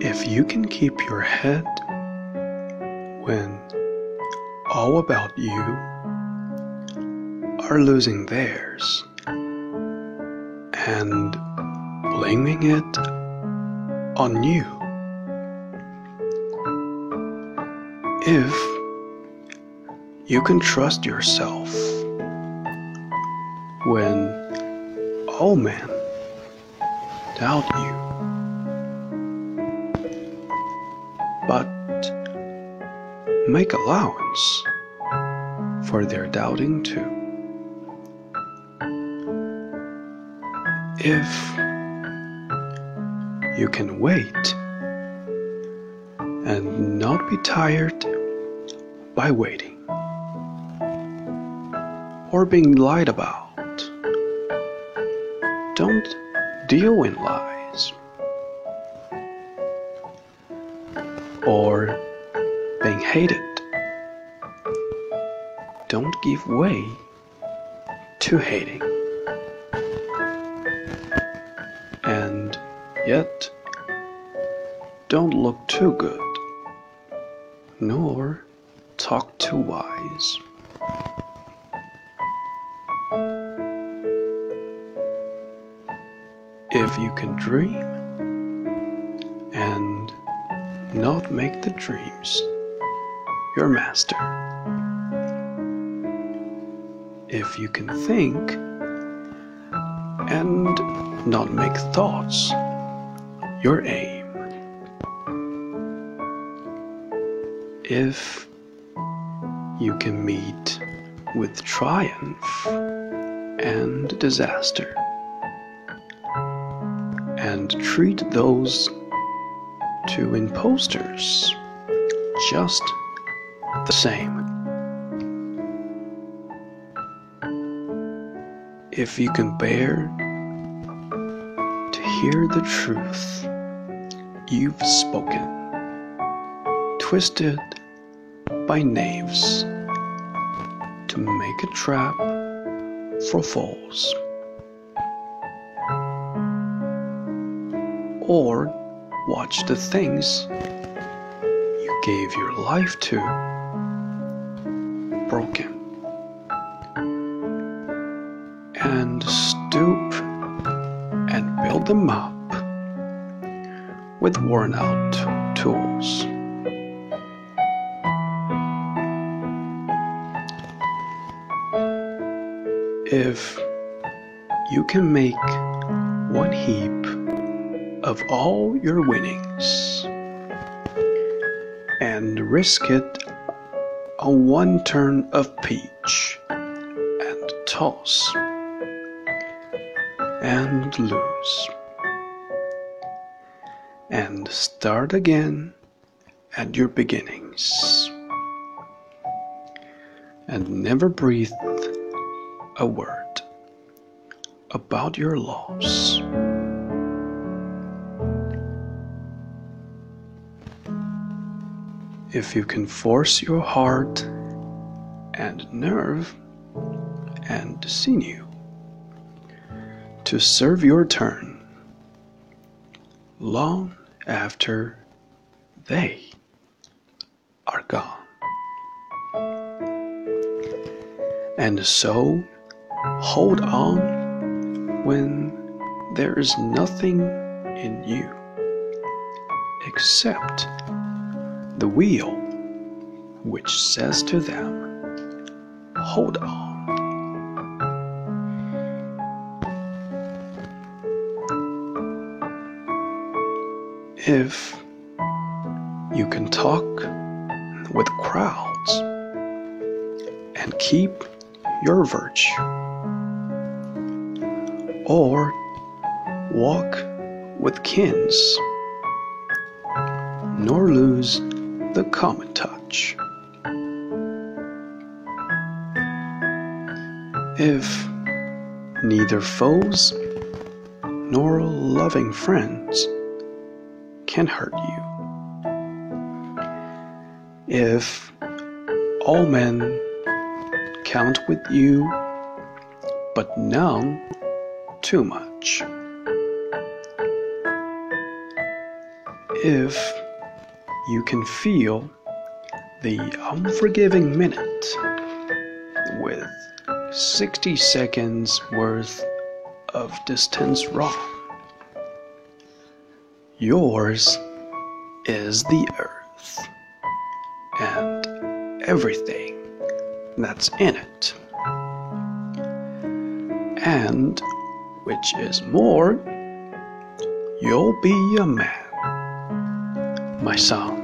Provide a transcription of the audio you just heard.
If you can keep your head when all about you are losing theirs and blaming it on you. If you can trust yourself when all men doubt you, but make allowance for their doubting too. If you can wait and not be tired by waiting or being lied about, deal in lies or being hated. Don't give way to hating. And yet, don't look too good, nor talk too wise. If you can dream and not make the dreams your master. If you can think and not make thoughts your aim. If you can meet with triumph and disaster and treat those two imposters just the same. If you can bear to hear the truth you've spoken, twisted by knaves to make a trap for fools, or watch the things you gave your life to broken and stoop and build them up with worn out tools. If you can make one heap of all your winnings. And risk it on one turn of pitch and toss and lose. And start again at your beginnings. And never breathe a word about your loss. If you can force your heart and nerve and sinew to serve your turn long after they are gone. And so hold on when there is nothing in you except the wheel which says to them, Hold on. If you can talk with crowds and keep your virtue, or walk with kins, nor lose the common touch. If neither foes nor loving friends can hurt you, if all men count with you but none too much. If you can feel the unforgiving minute with 60 seconds worth of distance wrong, yours is the earth and everything that's in it. And, which is more, you'll be a man, my son.